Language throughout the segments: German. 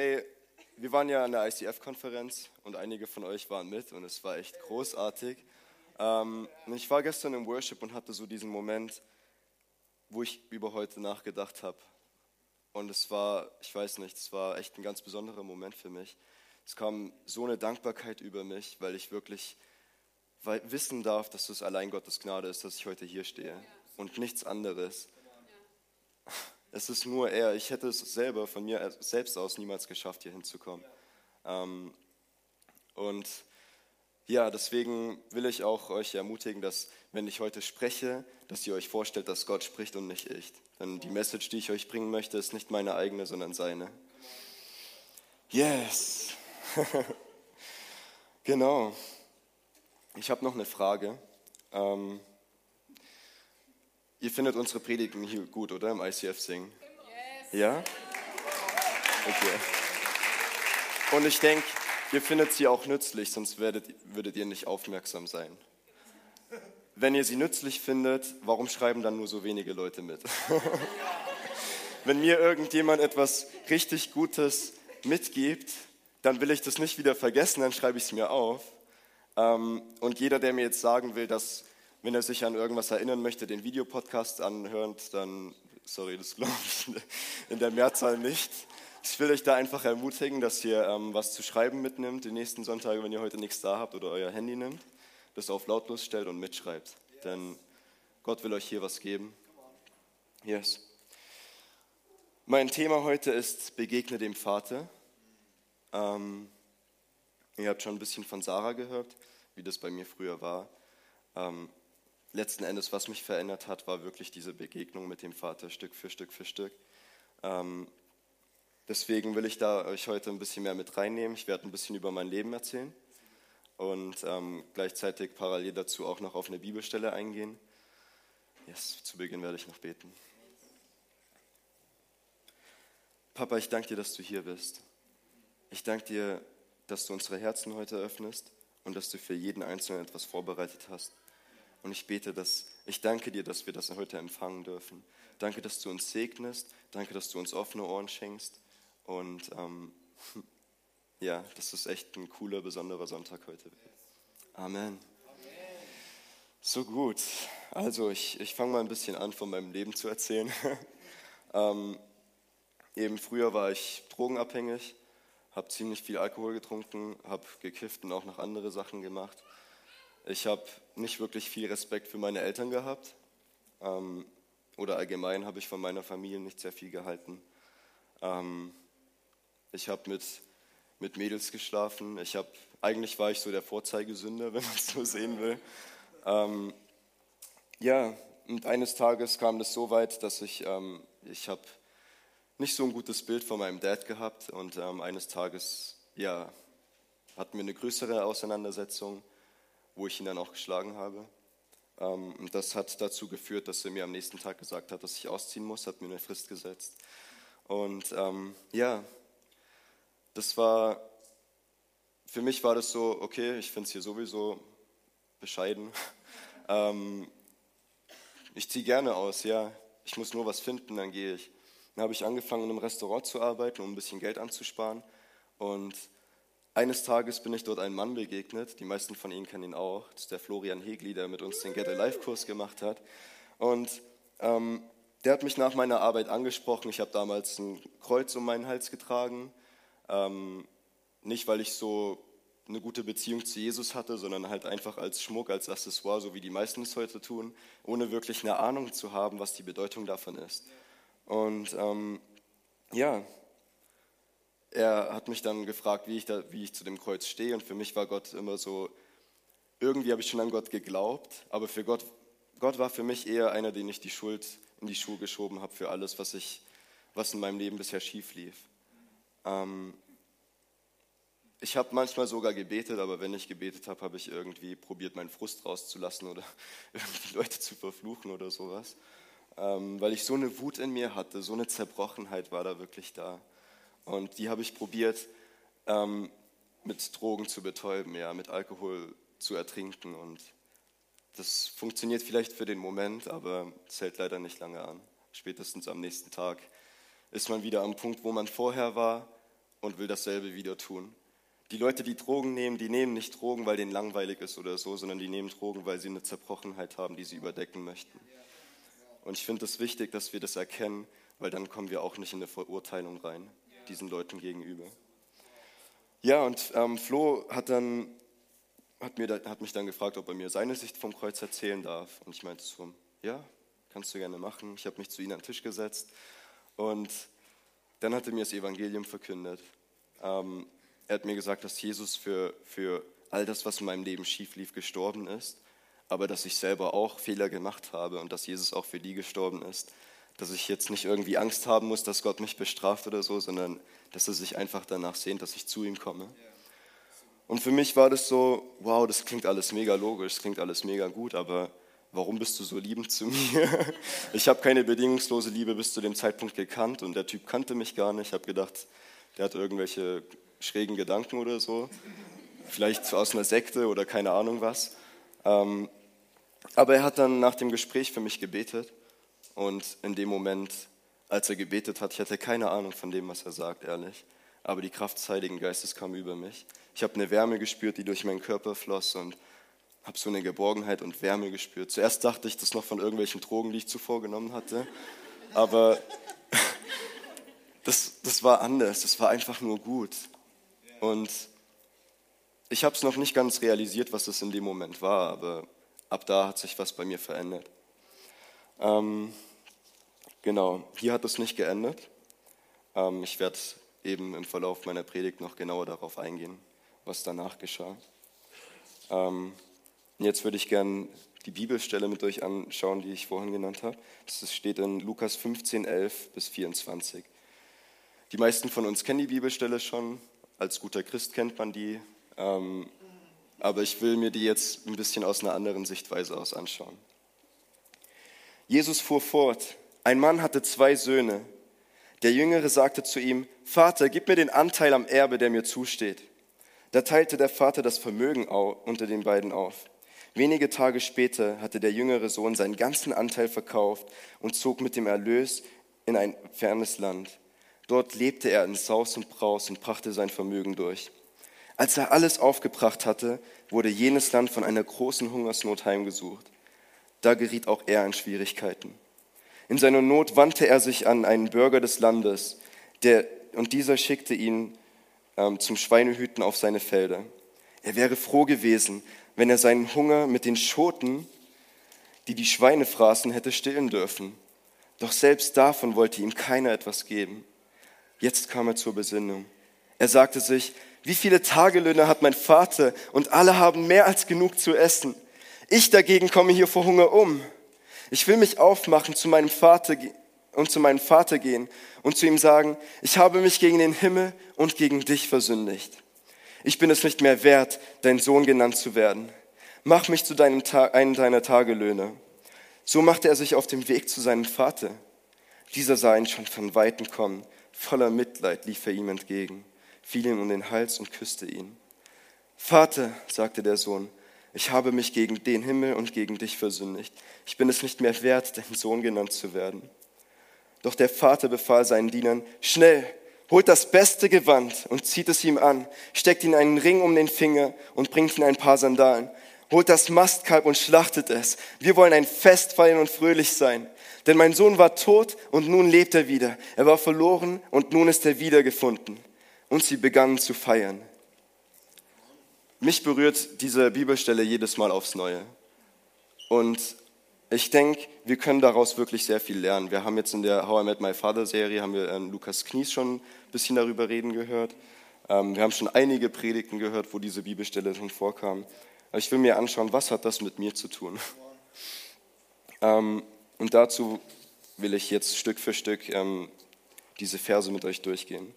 Hey, wir waren ja an der ICF-Konferenz und einige von euch waren mit und es war echt großartig. Ähm, ich war gestern im Worship und hatte so diesen Moment, wo ich über heute nachgedacht habe. Und es war, ich weiß nicht, es war echt ein ganz besonderer Moment für mich. Es kam so eine Dankbarkeit über mich, weil ich wirklich wissen darf, dass es allein Gottes Gnade ist, dass ich heute hier stehe und nichts anderes. Es ist nur er. Ich hätte es selber von mir selbst aus niemals geschafft, hier hinzukommen. Ähm, und ja, deswegen will ich auch euch ermutigen, dass wenn ich heute spreche, dass ihr euch vorstellt, dass Gott spricht und nicht ich. Denn die Message, die ich euch bringen möchte, ist nicht meine eigene, sondern seine. Yes. genau. Ich habe noch eine Frage. Ähm, ihr findet unsere Predigen hier gut, oder? Im ICF singen? Yes. Ja? Okay. Und ich denke, ihr findet sie auch nützlich, sonst werdet, würdet ihr nicht aufmerksam sein. Wenn ihr sie nützlich findet, warum schreiben dann nur so wenige Leute mit? Wenn mir irgendjemand etwas richtig Gutes mitgibt, dann will ich das nicht wieder vergessen, dann schreibe ich es mir auf. Ähm, und jeder, der mir jetzt sagen will, dass, wenn er sich an irgendwas erinnern möchte, den Videopodcast anhört, dann, sorry, das glaube ich in der Mehrzahl nicht. Ich will euch da einfach ermutigen, dass ihr ähm, was zu schreiben mitnimmt, die nächsten Sonntage, wenn ihr heute nichts da habt oder euer Handy nimmt, das auf lautlos stellt und mitschreibt. Denn Gott will euch hier was geben. Yes. Mein Thema heute ist Begegne dem Vater. Ähm, ihr habt schon ein bisschen von Sarah gehört, wie das bei mir früher war. Ähm, letzten Endes, was mich verändert hat, war wirklich diese Begegnung mit dem Vater Stück für Stück für Stück. Ähm, deswegen will ich da euch heute ein bisschen mehr mit reinnehmen. Ich werde ein bisschen über mein Leben erzählen und ähm, gleichzeitig parallel dazu auch noch auf eine Bibelstelle eingehen. Yes, zu Beginn werde ich noch beten. Papa, ich danke dir, dass du hier bist. Ich danke dir, dass du unsere Herzen heute öffnest und dass du für jeden Einzelnen etwas vorbereitet hast. Und ich bete, dass ich danke dir, dass wir das heute empfangen dürfen. Danke, dass du uns segnest. Danke, dass du uns offene Ohren schenkst. Und ähm, ja, dass es echt ein cooler, besonderer Sonntag heute wird. Amen. So gut. Also ich, ich fange mal ein bisschen an, von meinem Leben zu erzählen. ähm, eben früher war ich drogenabhängig habe ziemlich viel Alkohol getrunken, habe gekifft und auch noch andere Sachen gemacht. Ich habe nicht wirklich viel Respekt für meine Eltern gehabt ähm, oder allgemein habe ich von meiner Familie nicht sehr viel gehalten. Ähm, ich habe mit, mit Mädels geschlafen. Ich habe, eigentlich war ich so der Vorzeigesünder, wenn man es so sehen will. Ähm, ja, und eines Tages kam das so weit, dass ich, ähm, ich habe nicht so ein gutes Bild von meinem Dad gehabt und ähm, eines Tages, ja, hatten wir eine größere Auseinandersetzung, wo ich ihn dann auch geschlagen habe. Ähm, das hat dazu geführt, dass er mir am nächsten Tag gesagt hat, dass ich ausziehen muss, hat mir eine Frist gesetzt. Und ähm, ja, das war, für mich war das so, okay, ich finde es hier sowieso bescheiden. ähm, ich ziehe gerne aus, ja. Ich muss nur was finden, dann gehe ich. Dann habe ich angefangen, in einem Restaurant zu arbeiten, um ein bisschen Geld anzusparen. Und eines Tages bin ich dort einem Mann begegnet, die meisten von Ihnen kennen ihn auch, das ist der Florian Hegli, der mit uns den Get Alive Kurs gemacht hat. Und ähm, der hat mich nach meiner Arbeit angesprochen. Ich habe damals ein Kreuz um meinen Hals getragen. Ähm, nicht, weil ich so eine gute Beziehung zu Jesus hatte, sondern halt einfach als Schmuck, als Accessoire, so wie die meisten es heute tun, ohne wirklich eine Ahnung zu haben, was die Bedeutung davon ist. Und ähm, ja, er hat mich dann gefragt, wie ich, da, wie ich zu dem Kreuz stehe. Und für mich war Gott immer so, irgendwie habe ich schon an Gott geglaubt, aber für Gott, Gott war für mich eher einer, den ich die Schuld in die Schuhe geschoben habe für alles, was, ich, was in meinem Leben bisher schief lief. Ähm, ich habe manchmal sogar gebetet, aber wenn ich gebetet habe, habe ich irgendwie probiert, meinen Frust rauszulassen oder irgendwie Leute zu verfluchen oder sowas ähm, weil ich so eine Wut in mir hatte, so eine Zerbrochenheit war da wirklich da. Und die habe ich probiert, ähm, mit Drogen zu betäuben, ja, mit Alkohol zu ertrinken. Und das funktioniert vielleicht für den Moment, aber es hält leider nicht lange an. Spätestens am nächsten Tag ist man wieder am Punkt, wo man vorher war und will dasselbe wieder tun. Die Leute, die Drogen nehmen, die nehmen nicht Drogen, weil denen langweilig ist oder so, sondern die nehmen Drogen, weil sie eine Zerbrochenheit haben, die sie überdecken möchten. Und ich finde es wichtig, dass wir das erkennen, weil dann kommen wir auch nicht in eine Verurteilung rein, diesen Leuten gegenüber. Ja, und ähm, Flo hat, dann, hat, mir, hat mich dann gefragt, ob er mir seine Sicht vom Kreuz erzählen darf. Und ich meinte so, ja, kannst du gerne machen. Ich habe mich zu ihm an den Tisch gesetzt und dann hat er mir das Evangelium verkündet. Ähm, er hat mir gesagt, dass Jesus für, für all das, was in meinem Leben schief lief, gestorben ist, aber dass ich selber auch Fehler gemacht habe und dass Jesus auch für die gestorben ist. Dass ich jetzt nicht irgendwie Angst haben muss, dass Gott mich bestraft oder so, sondern dass er sich einfach danach sehnt, dass ich zu ihm komme. Und für mich war das so, wow, das klingt alles mega logisch, das klingt alles mega gut, aber warum bist du so liebend zu mir? Ich habe keine bedingungslose Liebe bis zu dem Zeitpunkt gekannt und der Typ kannte mich gar nicht. Ich habe gedacht, der hat irgendwelche schrägen Gedanken oder so. Vielleicht aus einer Sekte oder keine Ahnung was. Ähm, aber er hat dann nach dem Gespräch für mich gebetet. Und in dem Moment, als er gebetet hat, ich hatte keine Ahnung von dem, was er sagt, ehrlich. Aber die Kraft des Heiligen Geistes kam über mich. Ich habe eine Wärme gespürt, die durch meinen Körper floss und habe so eine Geborgenheit und Wärme gespürt. Zuerst dachte ich, das noch von irgendwelchen Drogen, die ich zuvor genommen hatte. Aber das, das war anders. Das war einfach nur gut. Und ich habe es noch nicht ganz realisiert, was es in dem Moment war, aber ab da hat sich was bei mir verändert. Ähm, genau, hier hat es nicht geendet. Ähm, ich werde eben im Verlauf meiner Predigt noch genauer darauf eingehen, was danach geschah. Ähm, jetzt würde ich gerne die Bibelstelle mit euch anschauen, die ich vorhin genannt habe. Das steht in Lukas 15, 11 bis 24. Die meisten von uns kennen die Bibelstelle schon, als guter Christ kennt man die, ähm, aber ich will mir die jetzt ein bisschen aus einer anderen Sichtweise aus anschauen. Jesus fuhr fort, ein Mann hatte zwei Söhne. Der Jüngere sagte zu ihm, Vater, gib mir den Anteil am Erbe, der mir zusteht. Da teilte der Vater das Vermögen unter den beiden auf. Wenige Tage später hatte der jüngere Sohn seinen ganzen Anteil verkauft und zog mit dem Erlös in ein fernes Land. Dort lebte er in Saus und Braus und brachte sein Vermögen durch. Als er alles aufgebracht hatte, wurde jenes Land von einer großen Hungersnot heimgesucht. Da geriet auch er in Schwierigkeiten. In seiner Not wandte er sich an einen Bürger des Landes, der, und dieser schickte ihn ähm, zum Schweinehüten auf seine Felder. Er wäre froh gewesen, wenn er seinen Hunger mit den Schoten, die die Schweine fraßen, hätte stillen dürfen. Doch selbst davon wollte ihm keiner etwas geben. Jetzt kam er zur Besinnung. Er sagte sich, wie viele Tagelöhne hat mein Vater und alle haben mehr als genug zu essen. Ich dagegen komme hier vor Hunger um. Ich will mich aufmachen zu meinem Vater und zu meinem Vater gehen und zu ihm sagen, ich habe mich gegen den Himmel und gegen dich versündigt. Ich bin es nicht mehr wert, dein Sohn genannt zu werden. Mach mich zu deinem einem deiner Tagelöhne. So machte er sich auf den Weg zu seinem Vater. Dieser sah ihn schon von weitem kommen Voller Mitleid lief er ihm entgegen, fiel ihm um den Hals und küsste ihn. Vater, sagte der Sohn, ich habe mich gegen den Himmel und gegen dich versündigt. Ich bin es nicht mehr wert, dein Sohn genannt zu werden. Doch der Vater befahl seinen Dienern, schnell, holt das beste Gewand und zieht es ihm an, steckt ihn einen Ring um den Finger und bringt ihm ein paar Sandalen. Holt das Mastkalb und schlachtet es. Wir wollen ein Fest feiern und fröhlich sein. Denn mein Sohn war tot und nun lebt er wieder. Er war verloren und nun ist er wiedergefunden. Und sie begannen zu feiern. Mich berührt diese Bibelstelle jedes Mal aufs Neue. Und ich denke, wir können daraus wirklich sehr viel lernen. Wir haben jetzt in der How I Met My Father Serie, haben wir ähm, Lukas Knies schon ein bisschen darüber reden gehört. Ähm, wir haben schon einige Predigten gehört, wo diese Bibelstelle schon vorkam. Aber ich will mir anschauen, was hat das mit mir zu tun? Ähm, und dazu will ich jetzt Stück für Stück diese Verse mit euch durchgehen.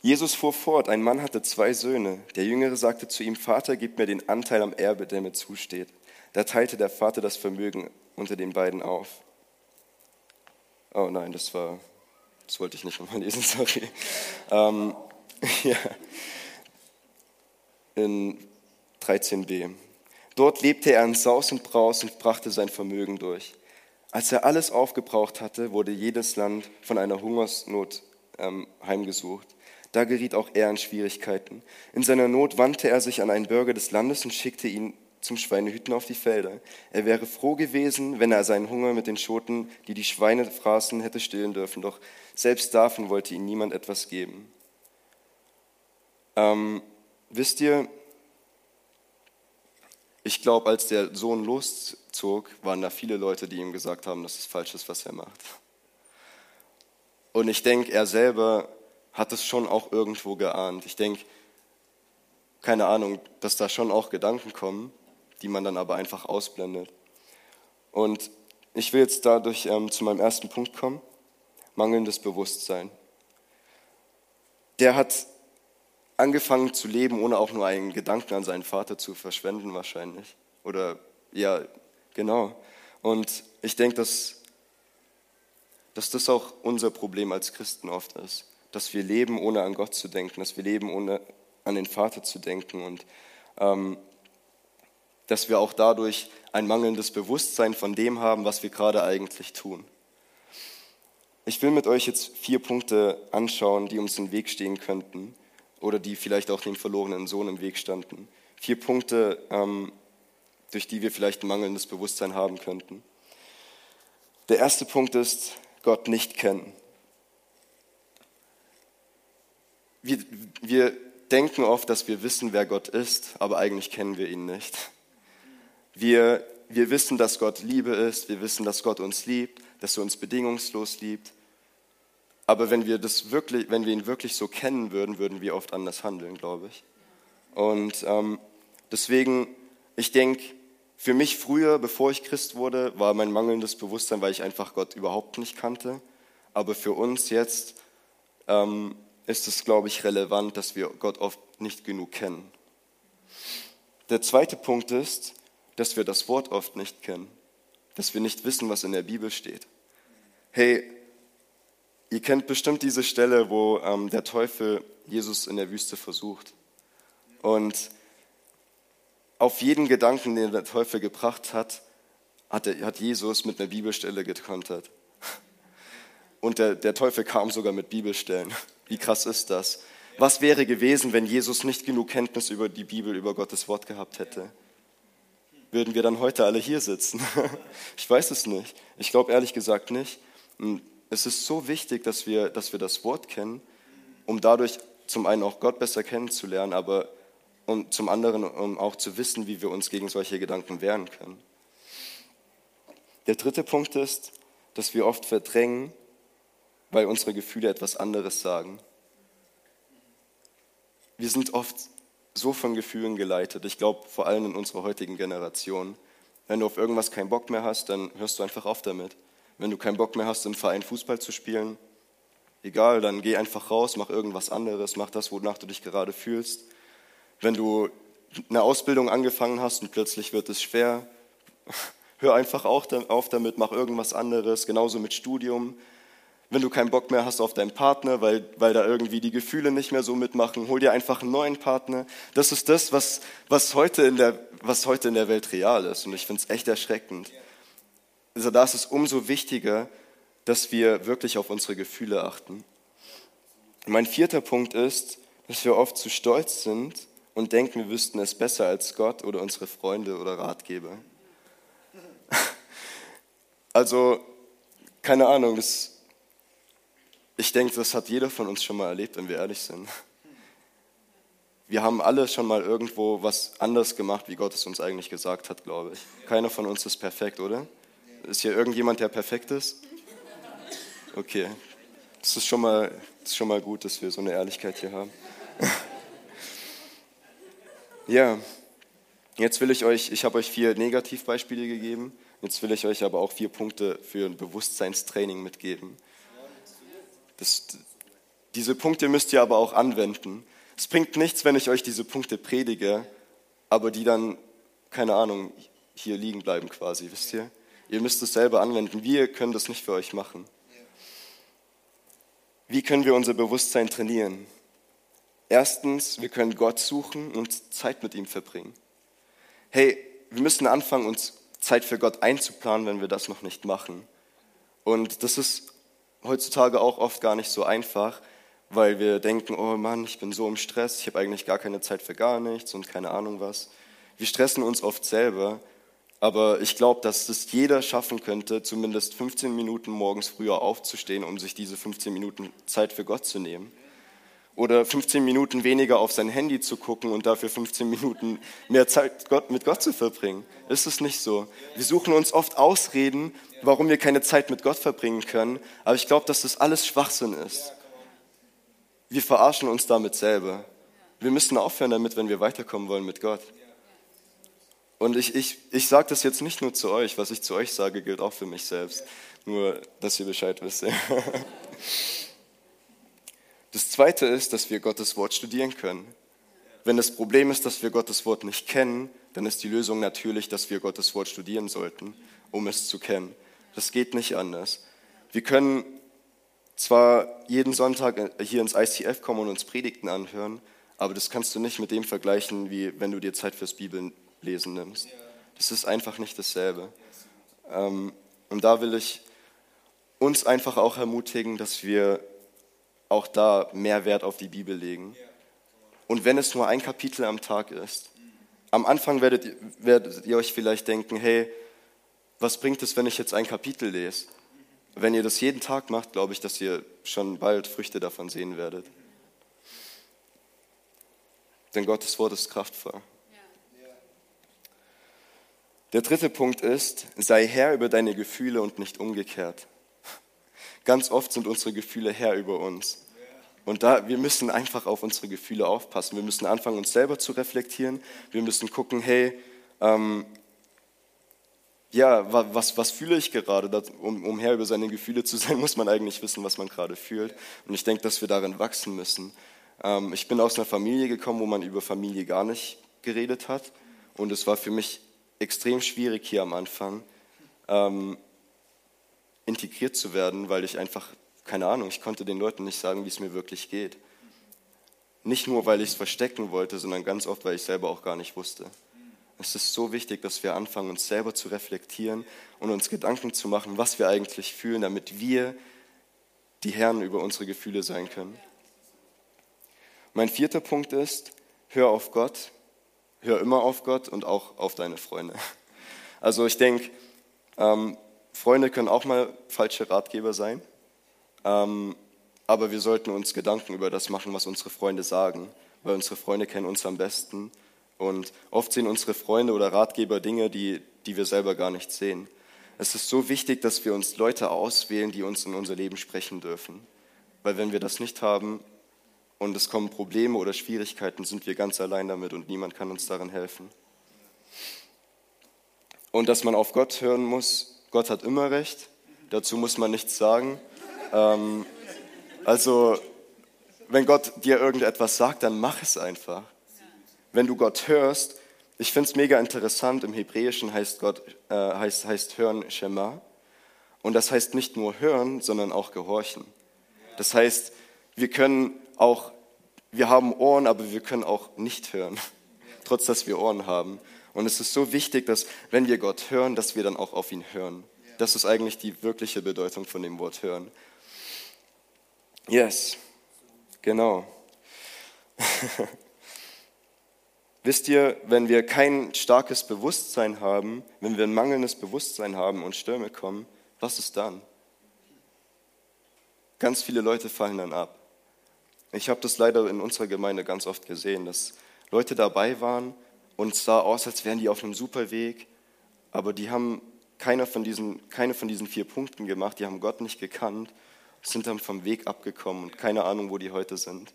Jesus fuhr fort, ein Mann hatte zwei Söhne. Der Jüngere sagte zu ihm, Vater, gib mir den Anteil am Erbe, der mir zusteht. Da teilte der Vater das Vermögen unter den beiden auf. Oh nein, das war, das wollte ich nicht nochmal lesen, sorry. Ähm, ja. In 13b. Dort lebte er in Saus und Braus und brachte sein Vermögen durch. Als er alles aufgebraucht hatte, wurde jedes Land von einer Hungersnot ähm, heimgesucht. Da geriet auch er in Schwierigkeiten. In seiner Not wandte er sich an einen Bürger des Landes und schickte ihn zum Schweinehüten auf die Felder. Er wäre froh gewesen, wenn er seinen Hunger mit den Schoten, die die Schweine fraßen, hätte stillen dürfen. Doch selbst davon wollte ihm niemand etwas geben. Ähm, wisst ihr, ich glaube, als der Sohn loszog, waren da viele Leute, die ihm gesagt haben, dass es falsch ist, was er macht. Und ich denke, er selber hat es schon auch irgendwo geahnt. Ich denke, keine Ahnung, dass da schon auch Gedanken kommen, die man dann aber einfach ausblendet. Und ich will jetzt dadurch ähm, zu meinem ersten Punkt kommen, mangelndes Bewusstsein. Der hat angefangen zu leben, ohne auch nur einen Gedanken an seinen Vater zu verschwenden wahrscheinlich. Oder ja, genau. Und ich denke, dass, dass das auch unser Problem als Christen oft ist dass wir leben, ohne an Gott zu denken, dass wir leben, ohne an den Vater zu denken und ähm, dass wir auch dadurch ein mangelndes Bewusstsein von dem haben, was wir gerade eigentlich tun. Ich will mit euch jetzt vier Punkte anschauen, die uns im Weg stehen könnten oder die vielleicht auch dem verlorenen Sohn im Weg standen. Vier Punkte, ähm, durch die wir vielleicht ein mangelndes Bewusstsein haben könnten. Der erste Punkt ist, Gott nicht kennen. Wir, wir denken oft, dass wir wissen, wer Gott ist, aber eigentlich kennen wir ihn nicht. Wir, wir wissen, dass Gott Liebe ist, wir wissen, dass Gott uns liebt, dass er uns bedingungslos liebt. Aber wenn wir, das wirklich, wenn wir ihn wirklich so kennen würden, würden wir oft anders handeln, glaube ich. Und ähm, deswegen, ich denke, für mich früher, bevor ich Christ wurde, war mein mangelndes Bewusstsein, weil ich einfach Gott überhaupt nicht kannte. Aber für uns jetzt ähm, ist es, glaube ich, relevant, dass wir Gott oft nicht genug kennen. Der zweite Punkt ist, dass wir das Wort oft nicht kennen, dass wir nicht wissen, was in der Bibel steht. Hey, ihr kennt bestimmt diese Stelle, wo ähm, der Teufel Jesus in der Wüste versucht. Und auf jeden Gedanken, den der Teufel gebracht hat, hat, er, hat Jesus mit einer Bibelstelle gekontert. Und der, der Teufel kam sogar mit Bibelstellen. Wie krass ist das? Was wäre gewesen, wenn Jesus nicht genug Kenntnis über die Bibel, über Gottes Wort gehabt hätte? Würden wir dann heute alle hier sitzen? Ich weiß es nicht. Ich glaube ehrlich gesagt nicht. es ist so wichtig, dass wir, dass wir das Wort kennen, um dadurch zum einen auch Gott besser kennenzulernen, aber um zum anderen um auch zu wissen, wie wir uns gegen solche Gedanken wehren können. Der dritte Punkt ist, dass wir oft verdrängen, weil unsere Gefühle etwas anderes sagen. Wir sind oft so von Gefühlen geleitet, ich glaube vor allem in unserer heutigen Generation. Wenn du auf irgendwas keinen Bock mehr hast, dann hörst du einfach auf damit. Wenn du keinen Bock mehr hast, im Verein Fußball zu spielen, egal, dann geh einfach raus, mach irgendwas anderes, mach das, wonach du dich gerade fühlst. Wenn du eine Ausbildung angefangen hast und plötzlich wird es schwer, hör einfach auch auf damit, mach irgendwas anderes, genauso mit Studium wenn du keinen Bock mehr hast auf deinen Partner, weil, weil da irgendwie die Gefühle nicht mehr so mitmachen, hol dir einfach einen neuen Partner. Das ist das, was, was, heute, in der, was heute in der Welt real ist. Und ich finde es echt erschreckend. Also da ist es umso wichtiger, dass wir wirklich auf unsere Gefühle achten. Mein vierter Punkt ist, dass wir oft zu stolz sind und denken, wir wüssten es besser als Gott oder unsere Freunde oder Ratgeber. Also, keine Ahnung, das ich denke, das hat jeder von uns schon mal erlebt, wenn wir ehrlich sind. Wir haben alle schon mal irgendwo was anders gemacht, wie Gott es uns eigentlich gesagt hat, glaube ich. Keiner von uns ist perfekt, oder? Ist hier irgendjemand, der perfekt ist? Okay, das ist schon mal, ist schon mal gut, dass wir so eine Ehrlichkeit hier haben. ja, jetzt will ich euch, ich habe euch vier Negativbeispiele gegeben, jetzt will ich euch aber auch vier Punkte für ein Bewusstseinstraining mitgeben. Das, diese Punkte müsst ihr aber auch anwenden. Es bringt nichts, wenn ich euch diese Punkte predige, aber die dann, keine Ahnung, hier liegen bleiben quasi, wisst ihr? Ihr müsst es selber anwenden. Wir können das nicht für euch machen. Wie können wir unser Bewusstsein trainieren? Erstens, wir können Gott suchen und Zeit mit ihm verbringen. Hey, wir müssen anfangen, uns Zeit für Gott einzuplanen, wenn wir das noch nicht machen. Und das ist heutzutage auch oft gar nicht so einfach, weil wir denken, oh Mann, ich bin so im Stress, ich habe eigentlich gar keine Zeit für gar nichts und keine Ahnung was. Wir stressen uns oft selber, aber ich glaube, dass es jeder schaffen könnte, zumindest 15 Minuten morgens früher aufzustehen, um sich diese 15 Minuten Zeit für Gott zu nehmen. Oder 15 Minuten weniger auf sein Handy zu gucken und dafür 15 Minuten mehr Zeit mit Gott zu verbringen. Ist es nicht so? Wir suchen uns oft Ausreden, warum wir keine Zeit mit Gott verbringen können, aber ich glaube, dass das alles Schwachsinn ist. Wir verarschen uns damit selber. Wir müssen aufhören damit, wenn wir weiterkommen wollen mit Gott. Und ich, ich, ich sage das jetzt nicht nur zu euch, was ich zu euch sage, gilt auch für mich selbst. Nur, dass ihr Bescheid wisst. Das Zweite ist, dass wir Gottes Wort studieren können. Wenn das Problem ist, dass wir Gottes Wort nicht kennen, dann ist die Lösung natürlich, dass wir Gottes Wort studieren sollten, um es zu kennen. Das geht nicht anders. Wir können zwar jeden Sonntag hier ins ICF kommen und uns Predigten anhören, aber das kannst du nicht mit dem vergleichen, wie wenn du dir Zeit fürs Bibellesen nimmst. Das ist einfach nicht dasselbe. Ähm, und da will ich uns einfach auch ermutigen, dass wir auch da mehr Wert auf die Bibel legen. Und wenn es nur ein Kapitel am Tag ist, am Anfang werdet, werdet ihr euch vielleicht denken, hey, was bringt es, wenn ich jetzt ein Kapitel lese? Wenn ihr das jeden Tag macht, glaube ich, dass ihr schon bald Früchte davon sehen werdet. Denn Gottes Wort ist kraftvoll. Der dritte Punkt ist, sei Herr über deine Gefühle und nicht umgekehrt. Ganz oft sind unsere Gefühle Herr über uns. Und da, wir müssen einfach auf unsere Gefühle aufpassen. Wir müssen anfangen, uns selber zu reflektieren. Wir müssen gucken, hey, ähm, ja, was, was fühle ich gerade? Um, um Herr über seine Gefühle zu sein, muss man eigentlich wissen, was man gerade fühlt. Und ich denke, dass wir darin wachsen müssen. Ähm, ich bin aus einer Familie gekommen, wo man über Familie gar nicht geredet hat. Und es war für mich extrem schwierig hier am Anfang. Ähm, integriert zu werden, weil ich einfach, keine Ahnung, ich konnte den Leuten nicht sagen, wie es mir wirklich geht. Nicht nur, weil ich es verstecken wollte, sondern ganz oft, weil ich selber auch gar nicht wusste. Es ist so wichtig, dass wir anfangen, uns selber zu reflektieren und uns Gedanken zu machen, was wir eigentlich fühlen, damit wir die Herren über unsere Gefühle sein können. Mein vierter Punkt ist, hör auf Gott, hör immer auf Gott und auch auf deine Freunde. Also ich denke, ähm, Freunde können auch mal falsche Ratgeber sein, ähm, aber wir sollten uns Gedanken über das machen, was unsere Freunde sagen, weil unsere Freunde kennen uns am besten und oft sehen unsere Freunde oder Ratgeber Dinge, die, die wir selber gar nicht sehen. Es ist so wichtig, dass wir uns Leute auswählen, die uns in unser Leben sprechen dürfen, weil wenn wir das nicht haben und es kommen Probleme oder Schwierigkeiten, sind wir ganz allein damit und niemand kann uns darin helfen. Und dass man auf Gott hören muss, Gott hat immer recht, dazu muss man nichts sagen. Ähm, also, wenn Gott dir irgendetwas sagt, dann mach es einfach. Wenn du Gott hörst, ich finde es mega interessant, im Hebräischen heißt, Gott, äh, heißt, heißt hören Shema. Und das heißt nicht nur hören, sondern auch gehorchen. Das heißt, wir können auch, wir haben Ohren, aber wir können auch nicht hören, trotz dass wir Ohren haben. Und es ist so wichtig, dass wenn wir Gott hören, dass wir dann auch auf ihn hören. Das ist eigentlich die wirkliche Bedeutung von dem Wort hören. Yes, genau. Wisst ihr, wenn wir kein starkes Bewusstsein haben, wenn wir ein mangelndes Bewusstsein haben und Stürme kommen, was ist dann? Ganz viele Leute fallen dann ab. Ich habe das leider in unserer Gemeinde ganz oft gesehen, dass Leute dabei waren, und es sah aus, als wären die auf einem super Weg, aber die haben keine von diesen, keine von diesen vier Punkten gemacht, die haben Gott nicht gekannt, sind dann vom Weg abgekommen und keine Ahnung, wo die heute sind.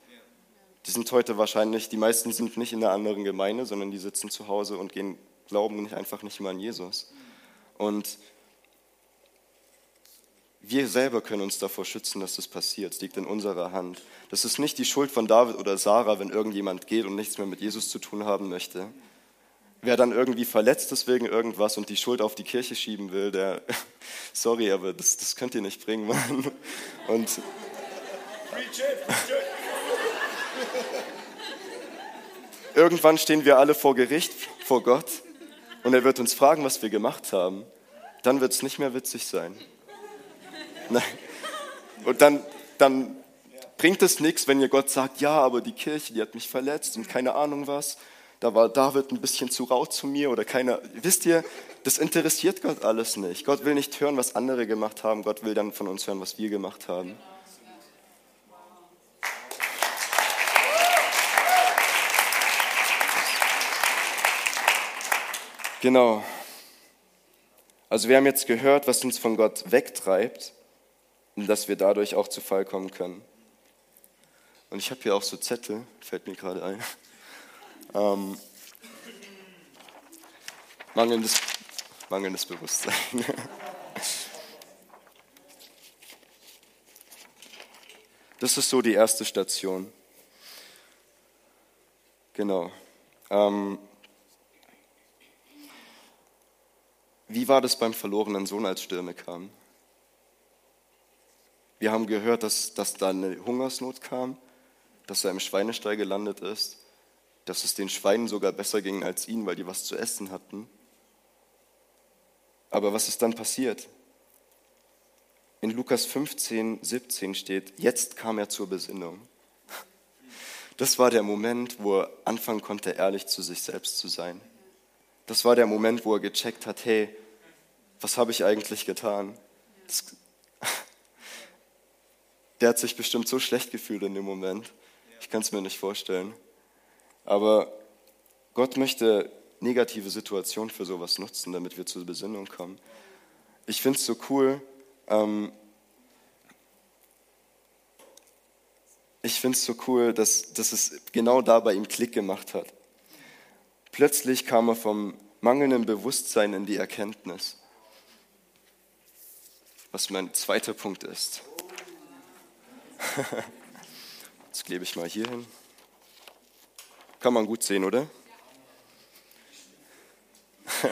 Die sind heute wahrscheinlich, die meisten sind nicht in einer anderen Gemeinde, sondern die sitzen zu Hause und gehen, glauben nicht, einfach nicht mehr an Jesus. Und wir selber können uns davor schützen, dass das passiert. Es liegt in unserer Hand. Das ist nicht die Schuld von David oder Sarah, wenn irgendjemand geht und nichts mehr mit Jesus zu tun haben möchte, wer dann irgendwie verletzt ist wegen irgendwas und die Schuld auf die Kirche schieben will, der, sorry, aber das, das könnt ihr nicht bringen, Mann. Und irgendwann stehen wir alle vor Gericht, vor Gott, und er wird uns fragen, was wir gemacht haben. Dann wird es nicht mehr witzig sein. Nein. Und dann, dann bringt es nichts, wenn ihr Gott sagt, ja, aber die Kirche, die hat mich verletzt und keine Ahnung was. Da war David ein bisschen zu rau zu mir oder keiner. Wisst ihr, das interessiert Gott alles nicht. Gott will nicht hören, was andere gemacht haben. Gott will dann von uns hören, was wir gemacht haben. Genau. Also wir haben jetzt gehört, was uns von Gott wegtreibt und dass wir dadurch auch zu Fall kommen können. Und ich habe hier auch so Zettel, fällt mir gerade ein. Ähm, mangelndes, mangelndes Bewusstsein. Das ist so die erste Station. Genau. Ähm, wie war das beim verlorenen Sohn, als Stürme kamen? Wir haben gehört, dass, dass da eine Hungersnot kam, dass er im Schweinestall gelandet ist, dass es den Schweinen sogar besser ging als ihnen, weil die was zu essen hatten. Aber was ist dann passiert? In Lukas 15, 17 steht, jetzt kam er zur Besinnung. Das war der Moment, wo er anfangen konnte, ehrlich zu sich selbst zu sein. Das war der Moment, wo er gecheckt hat, hey, was habe ich eigentlich getan? Das, der hat sich bestimmt so schlecht gefühlt in dem Moment. Ich kann es mir nicht vorstellen. Aber Gott möchte negative Situationen für sowas nutzen, damit wir zur Besinnung kommen. Ich finde es so cool. Ähm, ich finde es so cool, dass, dass es genau da bei ihm Klick gemacht hat. Plötzlich kam er vom mangelnden Bewusstsein in die Erkenntnis, was mein zweiter Punkt ist. Das klebe ich mal hier hin. Kann man gut sehen, oder? Das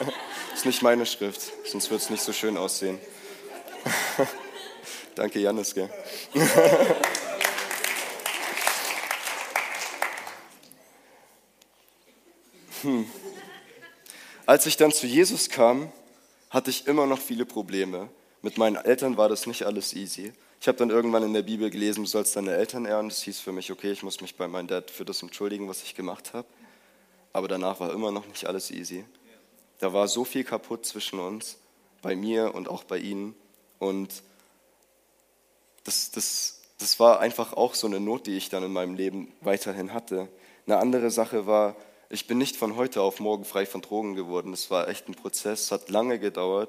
ist nicht meine Schrift, sonst wird es nicht so schön aussehen. Danke, Janis. Gell? Hm. Als ich dann zu Jesus kam, hatte ich immer noch viele Probleme. Mit meinen Eltern war das nicht alles easy. Ich habe dann irgendwann in der Bibel gelesen, du sollst deine Eltern ehren. Das hieß für mich, okay, ich muss mich bei meinem Dad für das entschuldigen, was ich gemacht habe. Aber danach war immer noch nicht alles easy. Da war so viel kaputt zwischen uns, bei mir und auch bei ihnen. Und das, das, das war einfach auch so eine Not, die ich dann in meinem Leben weiterhin hatte. Eine andere Sache war, ich bin nicht von heute auf morgen frei von Drogen geworden. Das war echt ein Prozess, es hat lange gedauert.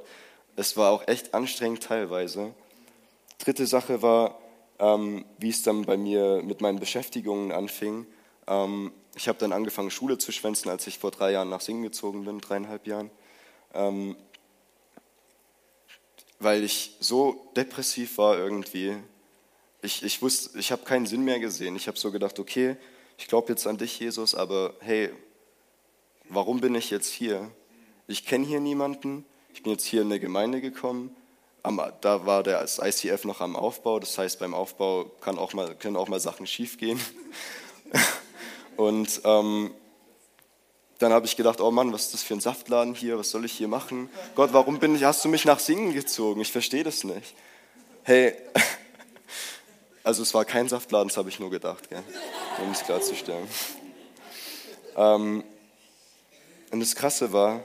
Es war auch echt anstrengend teilweise. Dritte Sache war, ähm, wie es dann bei mir mit meinen Beschäftigungen anfing. Ähm, ich habe dann angefangen, Schule zu schwänzen, als ich vor drei Jahren nach Singen gezogen bin, dreieinhalb Jahren. Ähm, weil ich so depressiv war irgendwie. Ich, ich wusste, ich habe keinen Sinn mehr gesehen. Ich habe so gedacht, okay, ich glaube jetzt an dich, Jesus, aber hey, warum bin ich jetzt hier? Ich kenne hier niemanden. Ich bin jetzt hier in eine Gemeinde gekommen am, da war das ICF noch am Aufbau, das heißt, beim Aufbau kann auch mal, können auch mal Sachen schiefgehen. Und ähm, dann habe ich gedacht, oh Mann, was ist das für ein Saftladen hier, was soll ich hier machen? Gott, warum bin ich, hast du mich nach Singen gezogen? Ich verstehe das nicht. Hey, also es war kein Saftladen, das habe ich nur gedacht, gell? um es klarzustellen. Ähm, und das Krasse war,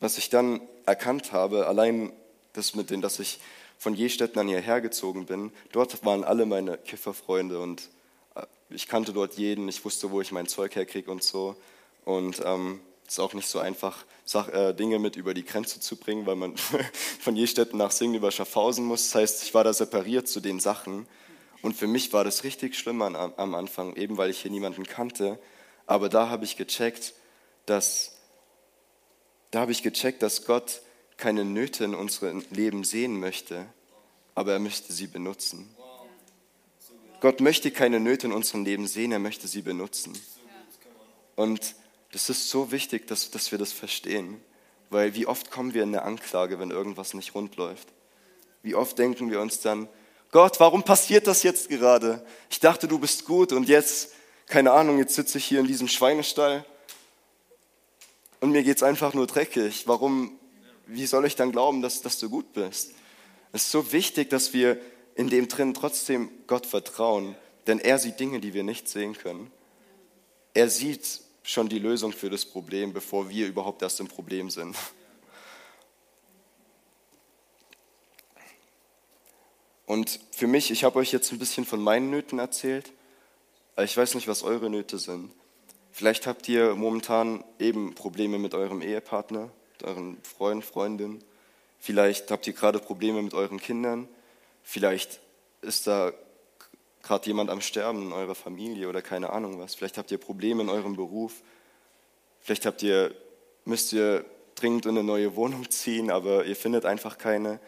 was ich dann erkannt habe, allein das mit dem, dass ich von Jestetten an hierher gezogen bin. Dort waren alle meine Kifferfreunde und äh, ich kannte dort jeden, ich wusste, wo ich mein Zeug herkriege und so. Und ähm, es ist auch nicht so einfach, Sach äh, Dinge mit über die Grenze zu bringen, weil man von Jestetten nach Singen über Schaffhausen muss. Das heißt, ich war da separiert zu den Sachen. Und für mich war das richtig schlimm am, am Anfang, eben weil ich hier niemanden kannte. Aber da habe ich gecheckt, dass da habe ich gecheckt, dass Gott keine Nöte in unserem Leben sehen möchte, aber er möchte sie benutzen. Gott möchte keine Nöte in unserem Leben sehen, er möchte sie benutzen. Und das ist so wichtig, dass, dass wir das verstehen, weil wie oft kommen wir in eine Anklage, wenn irgendwas nicht rund läuft? Wie oft denken wir uns dann, Gott, warum passiert das jetzt gerade? Ich dachte, du bist gut und jetzt, keine Ahnung, jetzt sitze ich hier in diesem Schweinestall und mir geht es einfach nur dreckig. Warum, wie soll ich dann glauben, dass, dass du gut bist? Es ist so wichtig, dass wir in dem drin trotzdem Gott vertrauen, denn er sieht Dinge, die wir nicht sehen können. Er sieht schon die Lösung für das Problem, bevor wir überhaupt erst im Problem sind. Und für mich, ich habe euch jetzt ein bisschen von meinen Nöten erzählt, aber ich weiß nicht, was eure Nöte sind. Vielleicht habt ihr momentan eben Probleme mit eurem Ehepartner, euren Freund, Freundin. Vielleicht habt ihr gerade Probleme mit euren Kindern. Vielleicht ist da gerade jemand am Sterben in eurer Familie oder keine Ahnung was. Vielleicht habt ihr Probleme in eurem Beruf. Vielleicht habt ihr, müsst ihr dringend in eine neue Wohnung ziehen, aber ihr findet einfach keine.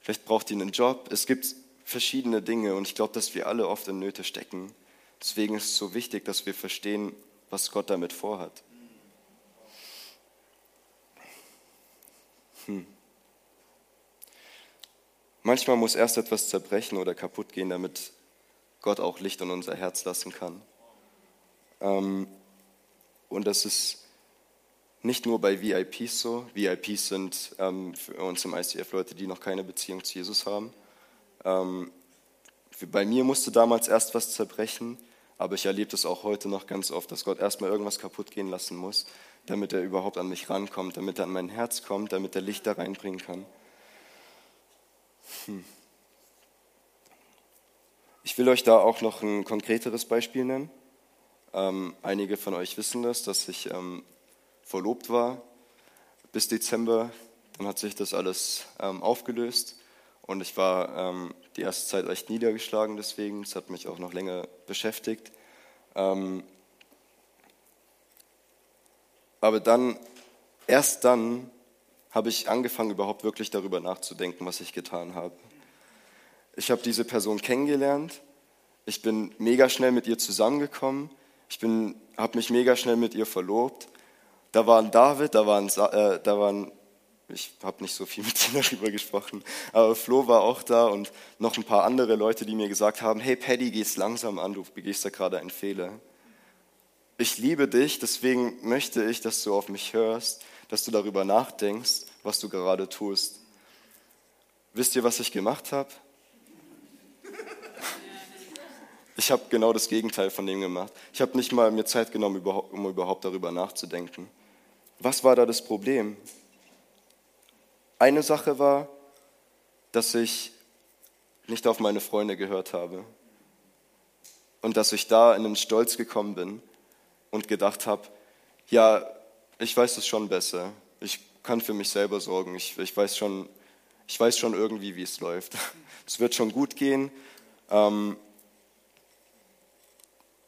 Vielleicht braucht ihr einen Job. Es gibt verschiedene Dinge und ich glaube, dass wir alle oft in Nöte stecken. Deswegen ist es so wichtig, dass wir verstehen, was Gott damit vorhat. Hm. Manchmal muss erst etwas zerbrechen oder kaputt gehen, damit Gott auch Licht in unser Herz lassen kann. Ähm, und das ist nicht nur bei VIPs so. VIPs sind ähm, für uns im ICF Leute, die noch keine Beziehung zu Jesus haben. Ähm, bei mir musste damals erst was zerbrechen, aber ich erlebe das auch heute noch ganz oft, dass Gott erstmal irgendwas kaputt gehen lassen muss, damit er überhaupt an mich rankommt, damit er an mein Herz kommt, damit er Licht da reinbringen kann. Hm. Ich will euch da auch noch ein konkreteres Beispiel nennen. Ähm, einige von euch wissen das, dass ich ähm, verlobt war bis Dezember. Dann hat sich das alles ähm, aufgelöst und ich war ähm, die erste Zeit echt niedergeschlagen deswegen. Es hat mich auch noch länger beschäftigt. Aber dann, erst dann habe ich angefangen, überhaupt wirklich darüber nachzudenken, was ich getan habe. Ich habe diese Person kennengelernt. Ich bin mega schnell mit ihr zusammengekommen. Ich habe mich mega schnell mit ihr verlobt. Da waren David, da waren, äh, da waren ich habe nicht so viel mit ihnen darüber gesprochen, aber Flo war auch da und noch ein paar andere Leute, die mir gesagt haben, hey Paddy, geh's langsam an, du begehst da gerade einen Fehler. Ich liebe dich, deswegen möchte ich, dass du auf mich hörst, dass du darüber nachdenkst, was du gerade tust. Wisst ihr, was ich gemacht habe? Ich habe genau das Gegenteil von dem gemacht. Ich habe nicht mal mir Zeit genommen, um überhaupt darüber nachzudenken. Was war da das Problem? Eine Sache war, dass ich nicht auf meine Freunde gehört habe und dass ich da in den Stolz gekommen bin und gedacht habe, ja, ich weiß es schon besser. Ich kann für mich selber sorgen. Ich, ich, weiß, schon, ich weiß schon irgendwie, wie es läuft. Es wird schon gut gehen. Ähm,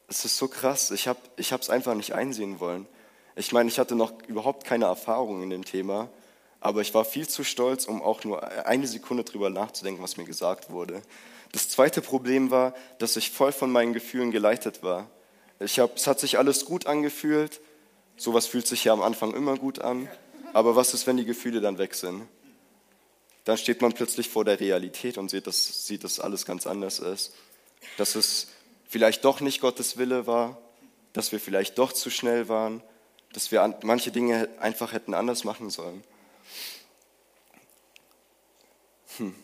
es ist so krass. Ich habe es einfach nicht einsehen wollen. Ich meine, ich hatte noch überhaupt keine Erfahrung in dem Thema aber ich war viel zu stolz, um auch nur eine Sekunde drüber nachzudenken, was mir gesagt wurde. Das zweite Problem war, dass ich voll von meinen Gefühlen geleitet war. Ich hab, es hat sich alles gut angefühlt. Sowas fühlt sich ja am Anfang immer gut an. Aber was ist, wenn die Gefühle dann weg sind? Dann steht man plötzlich vor der Realität und sieht, dass, sieht, dass alles ganz anders ist. Dass es vielleicht doch nicht Gottes Wille war, dass wir vielleicht doch zu schnell waren, dass wir manche Dinge einfach hätten anders machen sollen. Hm.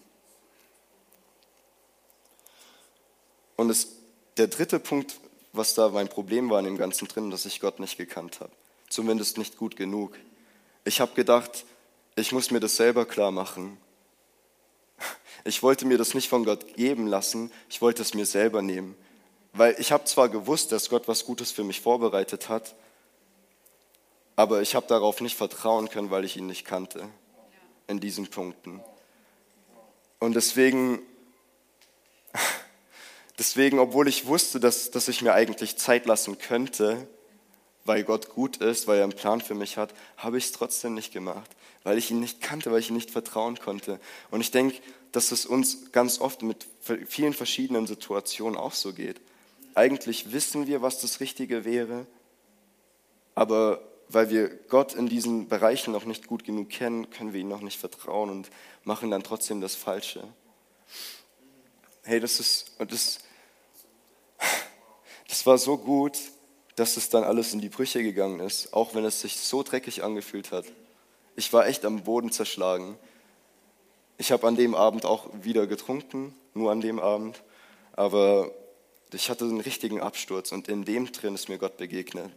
Und es, der dritte Punkt, was da mein Problem war in dem Ganzen drin, dass ich Gott nicht gekannt habe. Zumindest nicht gut genug. Ich habe gedacht, ich muss mir das selber klar machen. Ich wollte mir das nicht von Gott geben lassen, ich wollte es mir selber nehmen. Weil ich habe zwar gewusst, dass Gott was Gutes für mich vorbereitet hat, aber ich habe darauf nicht vertrauen können, weil ich ihn nicht kannte in diesen Punkten. Und deswegen, deswegen, obwohl ich wusste, dass, dass ich mir eigentlich Zeit lassen könnte, weil Gott gut ist, weil er einen Plan für mich hat, habe ich es trotzdem nicht gemacht, weil ich ihn nicht kannte, weil ich ihm nicht vertrauen konnte. Und ich denke, dass es uns ganz oft mit vielen verschiedenen Situationen auch so geht. Eigentlich wissen wir, was das Richtige wäre, aber weil wir Gott in diesen Bereichen noch nicht gut genug kennen, können wir ihm noch nicht vertrauen und machen dann trotzdem das Falsche. Hey, das ist, und das, das war so gut, dass es dann alles in die Brüche gegangen ist, auch wenn es sich so dreckig angefühlt hat. Ich war echt am Boden zerschlagen. ich habe an dem Abend auch wieder getrunken, nur an dem Abend, aber ich hatte einen richtigen Absturz und in dem drin ist mir Gott begegnet.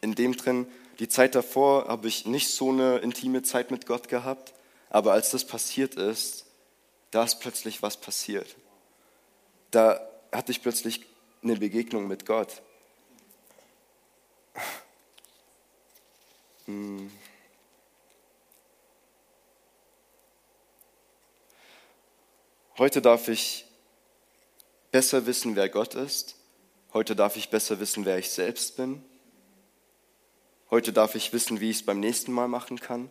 In dem drin, die Zeit davor habe ich nicht so eine intime Zeit mit Gott gehabt, aber als das passiert ist, da ist plötzlich was passiert. Da hatte ich plötzlich eine Begegnung mit Gott. Hm. Heute darf ich besser wissen, wer Gott ist. Heute darf ich besser wissen, wer ich selbst bin. Heute darf ich wissen, wie ich es beim nächsten Mal machen kann.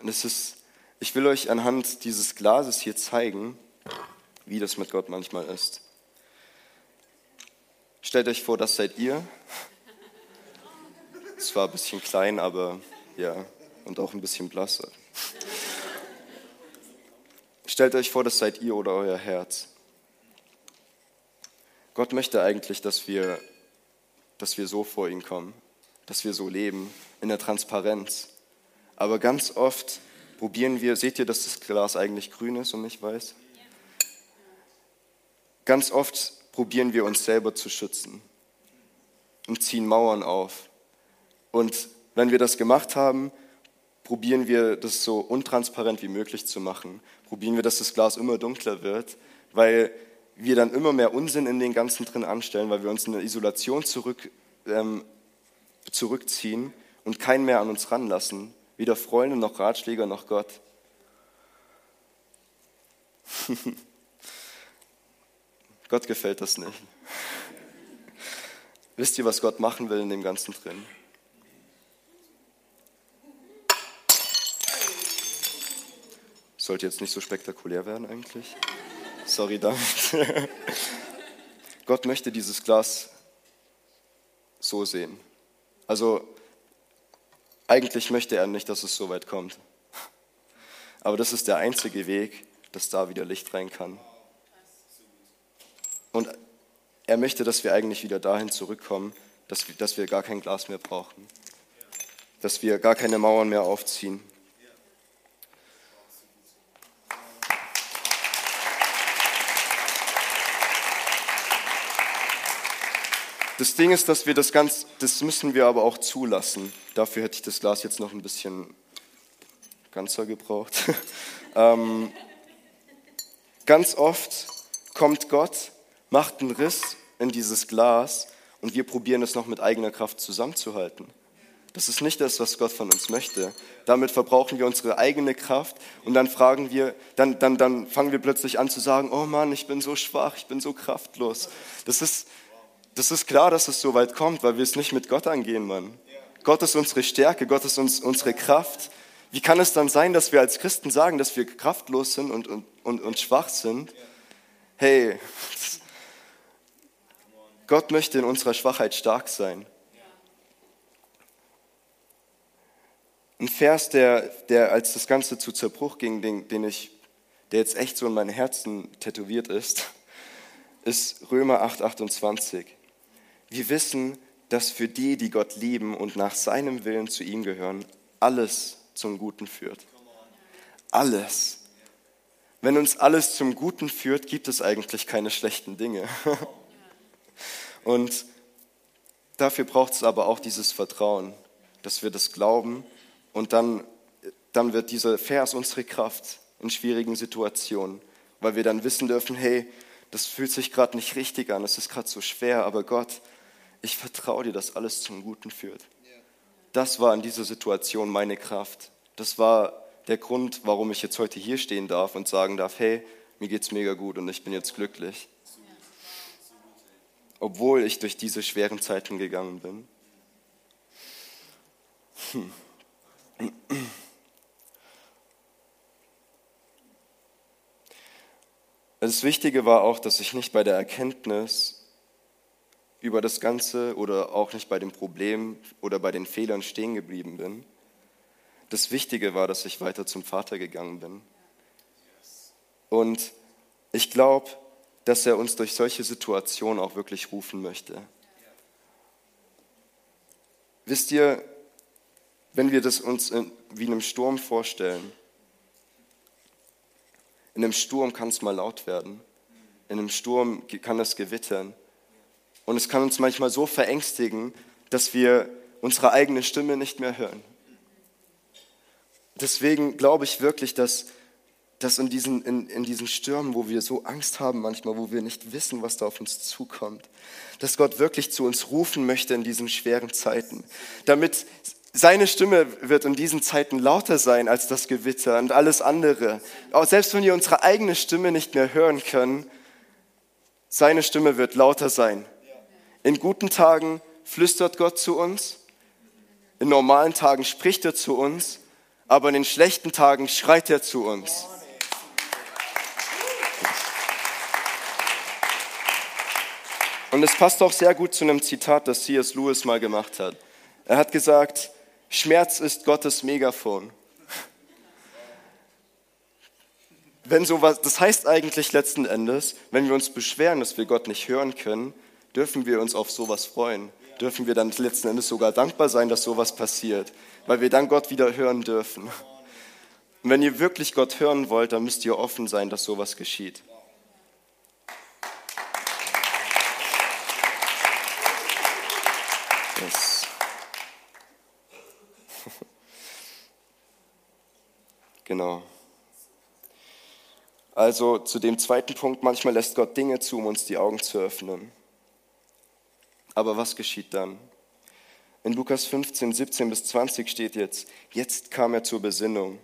Und es ist, ich will euch anhand dieses Glases hier zeigen, wie das mit Gott manchmal ist. Stellt euch vor, das seid ihr. Es war ein bisschen klein, aber ja, und auch ein bisschen blasser. Stellt euch vor, das seid ihr oder euer Herz. Gott möchte eigentlich, dass wir, dass wir so vor ihn kommen, dass wir so leben, in der Transparenz. Aber ganz oft probieren wir, seht ihr, dass das Glas eigentlich grün ist und nicht weiß? Ganz oft probieren wir uns selber zu schützen und ziehen Mauern auf. Und wenn wir das gemacht haben, probieren wir das so untransparent wie möglich zu machen. Probieren wir, dass das Glas immer dunkler wird, weil wir dann immer mehr Unsinn in den Ganzen drin anstellen, weil wir uns in eine Isolation zurück, ähm, zurückziehen und keinen mehr an uns ranlassen. Weder Freunde noch Ratschläger noch Gott. Gott gefällt das nicht. Wisst ihr, was Gott machen will in dem Ganzen drin? Sollte jetzt nicht so spektakulär werden eigentlich. Sorry damit. Gott möchte dieses Glas so sehen. Also eigentlich möchte er nicht, dass es so weit kommt. Aber das ist der einzige Weg, dass da wieder Licht rein kann. Und er möchte, dass wir eigentlich wieder dahin zurückkommen, dass wir, dass wir gar kein Glas mehr brauchen. Dass wir gar keine Mauern mehr aufziehen. Das Ding ist, dass wir das ganz, das müssen wir aber auch zulassen. Dafür hätte ich das Glas jetzt noch ein bisschen ganzer gebraucht. ähm, ganz oft kommt Gott, macht einen Riss in dieses Glas und wir probieren es noch mit eigener Kraft zusammenzuhalten. Das ist nicht das, was Gott von uns möchte. Damit verbrauchen wir unsere eigene Kraft und dann fragen wir, dann, dann, dann fangen wir plötzlich an zu sagen, oh Mann, ich bin so schwach, ich bin so kraftlos. Das ist, das ist klar, dass es so weit kommt, weil wir es nicht mit Gott angehen, Mann. Gott ist unsere Stärke, Gott ist uns, unsere Kraft. Wie kann es dann sein, dass wir als Christen sagen, dass wir kraftlos sind und, und, und, und schwach sind? Hey, Gott möchte in unserer Schwachheit stark sein. Ein Vers, der, der als das Ganze zu Zerbruch ging, den, den ich, der jetzt echt so in mein Herzen tätowiert ist, ist Römer 8, 28. Wir wissen, dass für die, die Gott lieben und nach seinem Willen zu ihm gehören, alles zum Guten führt. Alles. Wenn uns alles zum Guten führt, gibt es eigentlich keine schlechten Dinge. Und dafür braucht es aber auch dieses Vertrauen, dass wir das glauben und dann, dann wird dieser Vers unsere Kraft in schwierigen Situationen, weil wir dann wissen dürfen, hey, das fühlt sich gerade nicht richtig an, es ist gerade so schwer, aber Gott, ich vertraue dir, dass alles zum Guten führt. Das war in dieser Situation meine Kraft. Das war der Grund, warum ich jetzt heute hier stehen darf und sagen darf, hey, mir geht's mega gut und ich bin jetzt glücklich. Obwohl ich durch diese schweren Zeiten gegangen bin. Hm. Das Wichtige war auch, dass ich nicht bei der Erkenntnis über das Ganze oder auch nicht bei dem Problem oder bei den Fehlern stehen geblieben bin. Das Wichtige war, dass ich weiter zum Vater gegangen bin. Und ich glaube, dass er uns durch solche Situationen auch wirklich rufen möchte. Wisst ihr, wenn wir das uns in, wie in einem Sturm vorstellen, In einem Sturm kann es mal laut werden. In einem Sturm kann es gewittern. Und es kann uns manchmal so verängstigen, dass wir unsere eigene Stimme nicht mehr hören. Deswegen glaube ich wirklich, dass, dass in, diesen, in, in diesen Stürmen, wo wir so Angst haben manchmal, wo wir nicht wissen, was da auf uns zukommt, dass Gott wirklich zu uns rufen möchte in diesen schweren Zeiten, damit seine Stimme wird in diesen Zeiten lauter sein als das Gewitter und alles andere. Auch selbst wenn wir unsere eigene Stimme nicht mehr hören können, seine Stimme wird lauter sein. In guten Tagen flüstert Gott zu uns, in normalen Tagen spricht er zu uns, aber in den schlechten Tagen schreit er zu uns. Und es passt auch sehr gut zu einem Zitat, das C.S. Lewis mal gemacht hat. Er hat gesagt, Schmerz ist Gottes Megafon. Wenn sowas, das heißt eigentlich letzten Endes, wenn wir uns beschweren, dass wir Gott nicht hören können, dürfen wir uns auf sowas freuen. Dürfen wir dann letzten Endes sogar dankbar sein, dass sowas passiert, weil wir dann Gott wieder hören dürfen. Und wenn ihr wirklich Gott hören wollt, dann müsst ihr offen sein, dass sowas geschieht. Yes. genau. Also zu dem zweiten Punkt, manchmal lässt Gott Dinge zu, um uns die Augen zu öffnen. Aber was geschieht dann? In Lukas 15, 17 bis 20 steht jetzt, jetzt kam er zur Besinnung.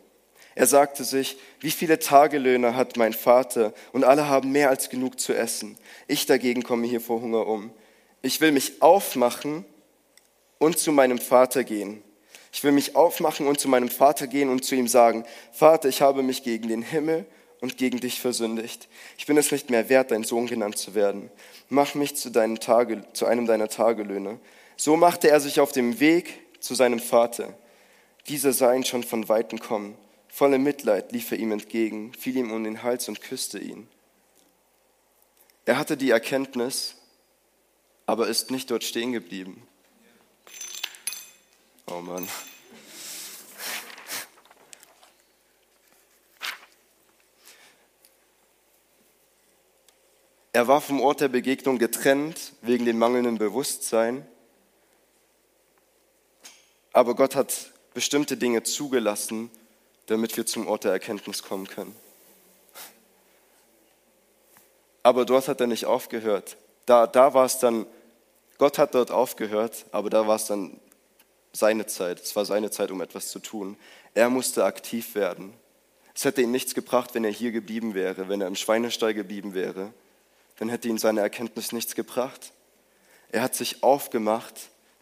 Er sagte sich, wie viele Tagelöhner hat mein Vater und alle haben mehr als genug zu essen. Ich dagegen komme hier vor Hunger um. Ich will mich aufmachen und zu meinem Vater gehen. Ich will mich aufmachen und zu meinem Vater gehen und zu ihm sagen, Vater, ich habe mich gegen den Himmel und gegen dich versündigt. Ich bin es nicht mehr wert, dein Sohn genannt zu werden. Mach mich zu, Tage, zu einem deiner Tagelöhne. So machte er sich auf dem Weg zu seinem Vater. Dieser sah ihn schon von Weitem kommen. Voller Mitleid lief er ihm entgegen, fiel ihm um den Hals und küsste ihn. Er hatte die Erkenntnis, aber ist nicht dort stehen geblieben. Oh Mann. Er war vom Ort der Begegnung getrennt wegen dem mangelnden Bewusstsein. Aber Gott hat bestimmte Dinge zugelassen, damit wir zum Ort der Erkenntnis kommen können. Aber dort hat er nicht aufgehört. Da, da war es dann, Gott hat dort aufgehört, aber da war es dann seine Zeit. Es war seine Zeit, um etwas zu tun. Er musste aktiv werden. Es hätte ihm nichts gebracht, wenn er hier geblieben wäre, wenn er im Schweinestall geblieben wäre dann hätte ihm seine Erkenntnis nichts gebracht. Er hat sich aufgemacht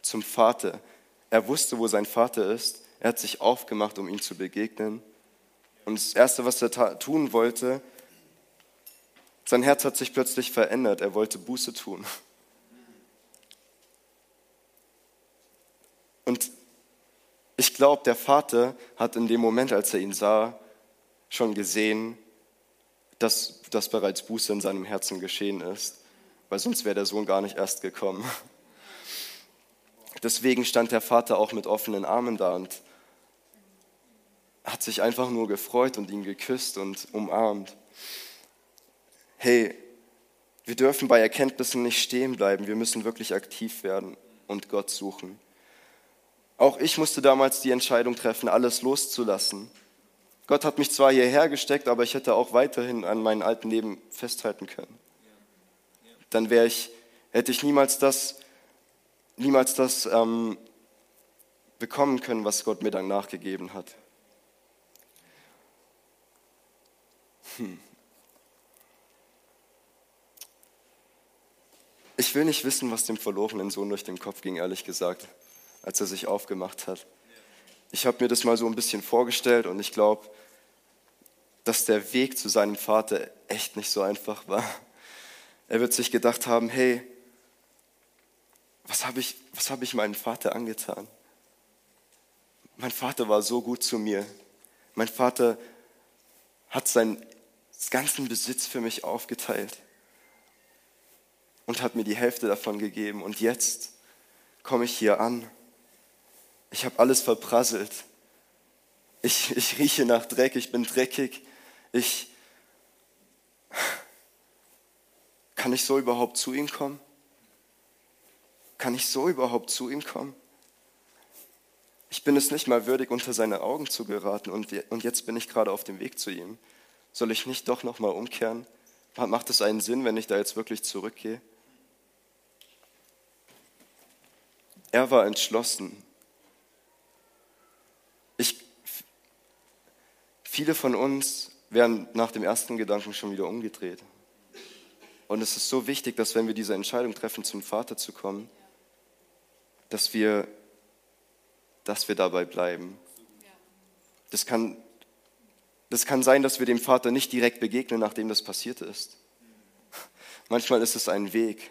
zum Vater. Er wusste, wo sein Vater ist. Er hat sich aufgemacht, um ihm zu begegnen. Und das Erste, was er tun wollte, sein Herz hat sich plötzlich verändert. Er wollte Buße tun. Und ich glaube, der Vater hat in dem Moment, als er ihn sah, schon gesehen, dass, dass bereits Buße in seinem Herzen geschehen ist, weil sonst wäre der Sohn gar nicht erst gekommen. Deswegen stand der Vater auch mit offenen Armen da und hat sich einfach nur gefreut und ihn geküsst und umarmt. Hey, wir dürfen bei Erkenntnissen nicht stehen bleiben, wir müssen wirklich aktiv werden und Gott suchen. Auch ich musste damals die Entscheidung treffen, alles loszulassen Gott hat mich zwar hierher gesteckt, aber ich hätte auch weiterhin an meinem alten Leben festhalten können. Dann wäre ich, hätte ich niemals das, niemals das ähm, bekommen können, was Gott mir dann nachgegeben hat. Hm. Ich will nicht wissen, was dem verlorenen Sohn durch den Kopf ging, ehrlich gesagt, als er sich aufgemacht hat. Ich habe mir das mal so ein bisschen vorgestellt und ich glaube, dass der Weg zu seinem Vater echt nicht so einfach war. Er wird sich gedacht haben, hey, was habe ich, hab ich meinem Vater angetan? Mein Vater war so gut zu mir. Mein Vater hat seinen ganzen Besitz für mich aufgeteilt und hat mir die Hälfte davon gegeben. Und jetzt komme ich hier an ich habe alles verprasselt. Ich, ich rieche nach Dreck, ich bin dreckig. Ich Kann ich so überhaupt zu ihm kommen? Kann ich so überhaupt zu ihm kommen? Ich bin es nicht mal würdig, unter seine Augen zu geraten und, und jetzt bin ich gerade auf dem Weg zu ihm. Soll ich nicht doch nochmal umkehren? Macht es einen Sinn, wenn ich da jetzt wirklich zurückgehe? Er war entschlossen. Ich, viele von uns werden nach dem ersten Gedanken schon wieder umgedreht. Und es ist so wichtig, dass wenn wir diese Entscheidung treffen, zum Vater zu kommen, dass wir dass wir dabei bleiben. Das kann, das kann sein, dass wir dem Vater nicht direkt begegnen, nachdem das passiert ist. Manchmal ist es ein Weg.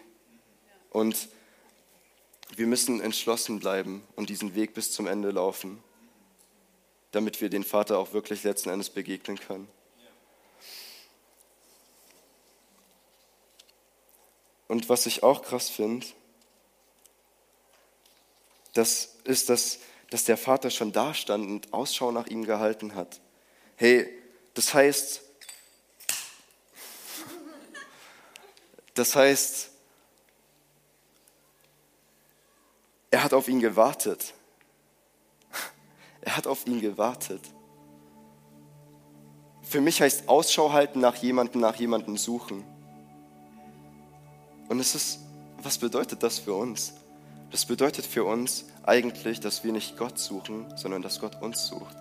Und wir müssen entschlossen bleiben und diesen Weg bis zum Ende laufen, damit wir den Vater auch wirklich letzten Endes begegnen können. Und was ich auch krass finde, das ist, dass dass der Vater schon da stand und Ausschau nach ihm gehalten hat. Hey, das heißt, das heißt, er hat auf ihn gewartet. Er hat auf ihn gewartet. Für mich heißt Ausschau halten nach jemandem, nach jemandem suchen. Und es ist, was bedeutet das für uns? Das bedeutet für uns eigentlich, dass wir nicht Gott suchen, sondern dass Gott uns sucht.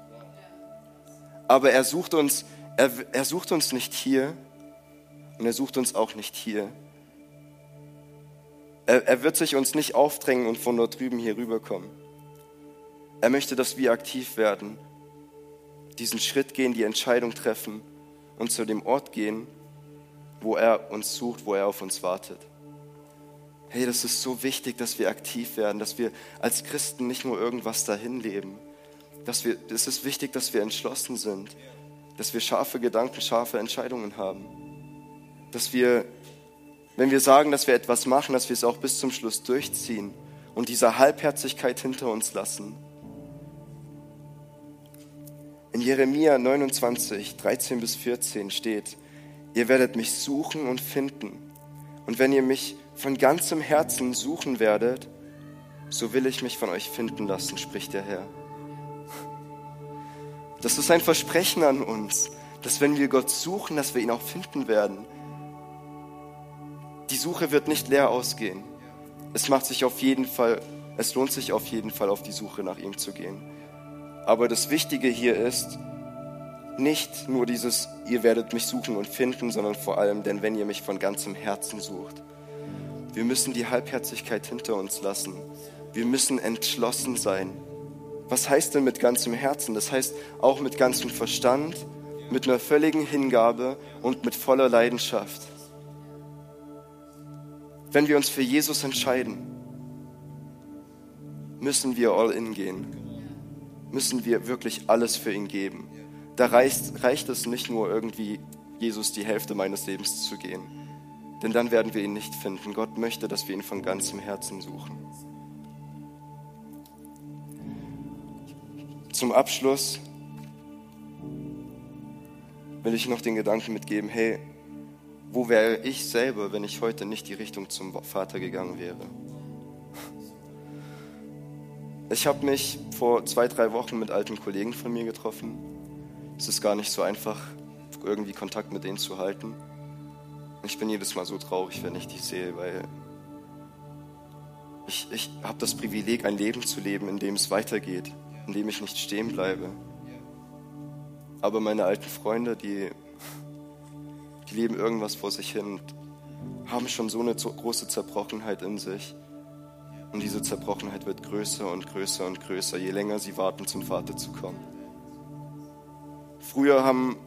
Aber er sucht uns, er, er sucht uns nicht hier und er sucht uns auch nicht hier. Er, er wird sich uns nicht aufdrängen und von dort drüben hier rüberkommen. Er möchte, dass wir aktiv werden, diesen Schritt gehen, die Entscheidung treffen und zu dem Ort gehen, wo er uns sucht, wo er auf uns wartet. Hey, das ist so wichtig, dass wir aktiv werden, dass wir als Christen nicht nur irgendwas dahin leben. Dass wir, es ist wichtig, dass wir entschlossen sind, dass wir scharfe Gedanken, scharfe Entscheidungen haben. Dass wir, wenn wir sagen, dass wir etwas machen, dass wir es auch bis zum Schluss durchziehen und diese Halbherzigkeit hinter uns lassen. In Jeremia 29, 13 bis 14 steht, ihr werdet mich suchen und finden. Und wenn ihr mich von ganzem Herzen suchen werdet, so will ich mich von euch finden lassen, spricht der Herr. Das ist ein Versprechen an uns, dass wenn wir Gott suchen, dass wir ihn auch finden werden. Die Suche wird nicht leer ausgehen. Es macht sich auf jeden Fall, es lohnt sich auf jeden Fall auf die Suche nach ihm zu gehen. Aber das Wichtige hier ist, nicht nur dieses, ihr werdet mich suchen und finden, sondern vor allem, denn wenn ihr mich von ganzem Herzen sucht. Wir müssen die Halbherzigkeit hinter uns lassen. Wir müssen entschlossen sein. Was heißt denn mit ganzem Herzen? Das heißt auch mit ganzem Verstand, mit einer völligen Hingabe und mit voller Leidenschaft. Wenn wir uns für Jesus entscheiden, müssen wir all in gehen. Müssen wir wirklich alles für ihn geben. Da reicht, reicht es nicht nur irgendwie, Jesus die Hälfte meines Lebens zu gehen denn dann werden wir ihn nicht finden. Gott möchte, dass wir ihn von ganzem Herzen suchen. Zum Abschluss will ich noch den Gedanken mitgeben, hey, wo wäre ich selber, wenn ich heute nicht die Richtung zum Vater gegangen wäre? Ich habe mich vor zwei, drei Wochen mit alten Kollegen von mir getroffen. Es ist gar nicht so einfach, irgendwie Kontakt mit denen zu halten. Ich bin jedes Mal so traurig, wenn ich die sehe, weil ich, ich habe das Privileg, ein Leben zu leben, in dem es weitergeht, in dem ich nicht stehen bleibe. Aber meine alten Freunde, die, die leben irgendwas vor sich hin und haben schon so eine große Zerbrochenheit in sich. Und diese Zerbrochenheit wird größer und größer und größer, je länger sie warten, zum Vater zu kommen. Früher haben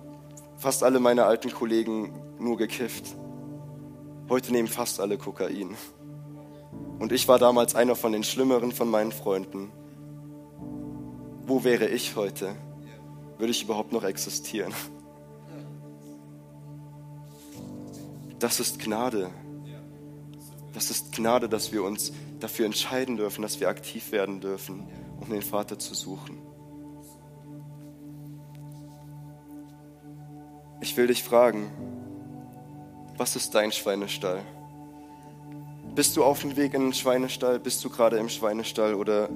fast alle meine alten Kollegen nur gekifft. Heute nehmen fast alle Kokain. Und ich war damals einer von den schlimmeren von meinen Freunden. Wo wäre ich heute? Würde ich überhaupt noch existieren? Das ist Gnade. Das ist Gnade, dass wir uns dafür entscheiden dürfen, dass wir aktiv werden dürfen, um den Vater zu suchen. Ich will dich fragen, Was ist dein Schweinestall? Bist du auf dem Weg in den Schweinestall? Bist du gerade im Schweinestall oder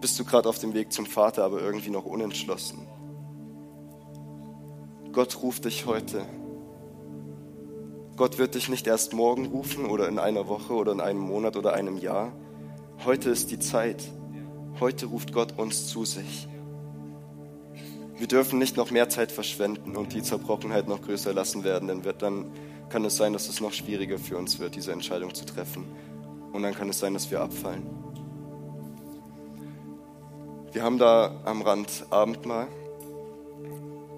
bist du gerade auf dem Weg zum Vater, aber irgendwie noch unentschlossen? Gott ruft dich heute. Gott wird dich nicht erst morgen rufen oder in einer Woche oder in einem Monat oder einem Jahr. Heute ist die Zeit. Heute ruft Gott uns zu sich. Wir dürfen nicht noch mehr Zeit verschwenden und die Zerbrochenheit noch größer lassen werden, denn dann kann es sein, dass es noch schwieriger für uns wird, diese Entscheidung zu treffen. Und dann kann es sein, dass wir abfallen. Wir haben da am Rand Abendmahl.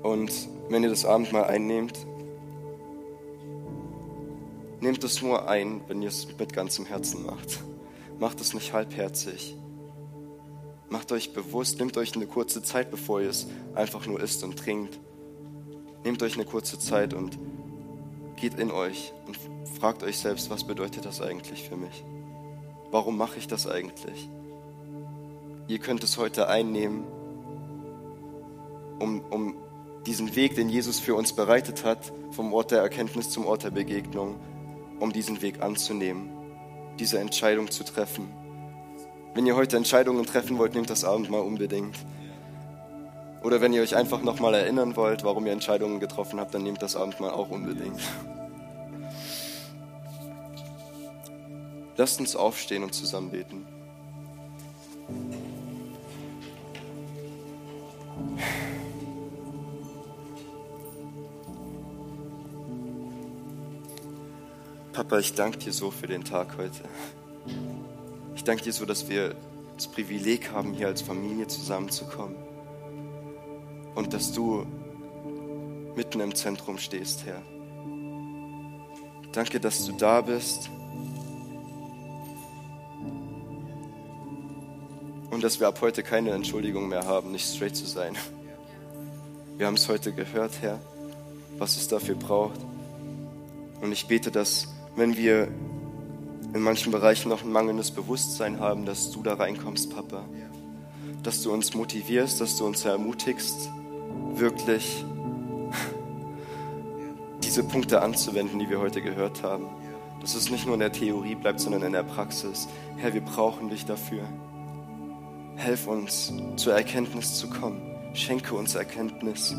Und wenn ihr das Abendmahl einnehmt, nehmt es nur ein, wenn ihr es mit ganzem Herzen macht. Macht es nicht halbherzig. Macht euch bewusst, nehmt euch eine kurze Zeit, bevor ihr es einfach nur isst und trinkt. Nehmt euch eine kurze Zeit und geht in euch und fragt euch selbst, was bedeutet das eigentlich für mich? Warum mache ich das eigentlich? Ihr könnt es heute einnehmen, um, um diesen Weg, den Jesus für uns bereitet hat, vom Ort der Erkenntnis zum Ort der Begegnung, um diesen Weg anzunehmen, diese Entscheidung zu treffen. Wenn ihr heute Entscheidungen treffen wollt, nehmt das Abendmahl unbedingt. Oder wenn ihr euch einfach nochmal erinnern wollt, warum ihr Entscheidungen getroffen habt, dann nehmt das Abendmahl auch unbedingt. Lasst uns aufstehen und zusammen beten. Papa, ich danke dir so für den Tag heute. Ich danke dir so, dass wir das Privileg haben, hier als Familie zusammenzukommen. Und dass du mitten im Zentrum stehst, Herr. Danke, dass du da bist. Und dass wir ab heute keine Entschuldigung mehr haben, nicht straight zu sein. Wir haben es heute gehört, Herr, was es dafür braucht. Und ich bete, dass wenn wir in manchen Bereichen noch ein mangelndes Bewusstsein haben, dass du da reinkommst, Papa. Dass du uns motivierst, dass du uns ermutigst, wirklich diese Punkte anzuwenden, die wir heute gehört haben. Dass es nicht nur in der Theorie bleibt, sondern in der Praxis. Herr, wir brauchen dich dafür. Helf uns, zur Erkenntnis zu kommen. Schenke uns Erkenntnis.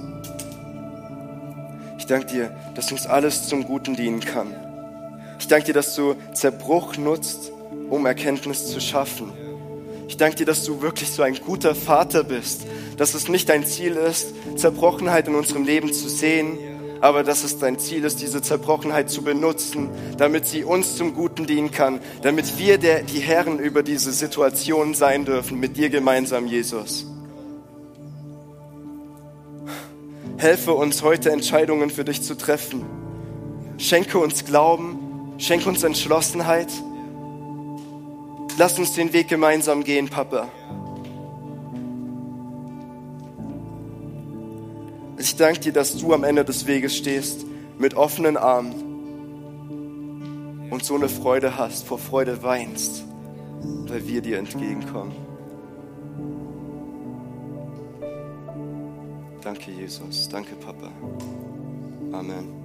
Ich danke dir, dass uns alles zum Guten dienen kann ich danke dir, dass du Zerbruch nutzt, um Erkenntnis zu schaffen. Ich danke dir, dass du wirklich so ein guter Vater bist, dass es nicht dein Ziel ist, Zerbrochenheit in unserem Leben zu sehen, aber dass es dein Ziel ist, diese Zerbrochenheit zu benutzen, damit sie uns zum Guten dienen kann, damit wir der, die Herren über diese Situation sein dürfen, mit dir gemeinsam, Jesus. Helfe uns heute Entscheidungen für dich zu treffen. Schenke uns Glauben, Schenk uns Entschlossenheit. Lass uns den Weg gemeinsam gehen, Papa. Ich danke dir, dass du am Ende des Weges stehst mit offenen Armen und so eine Freude hast, vor Freude weinst, weil wir dir entgegenkommen. Danke, Jesus. Danke, Papa. Amen.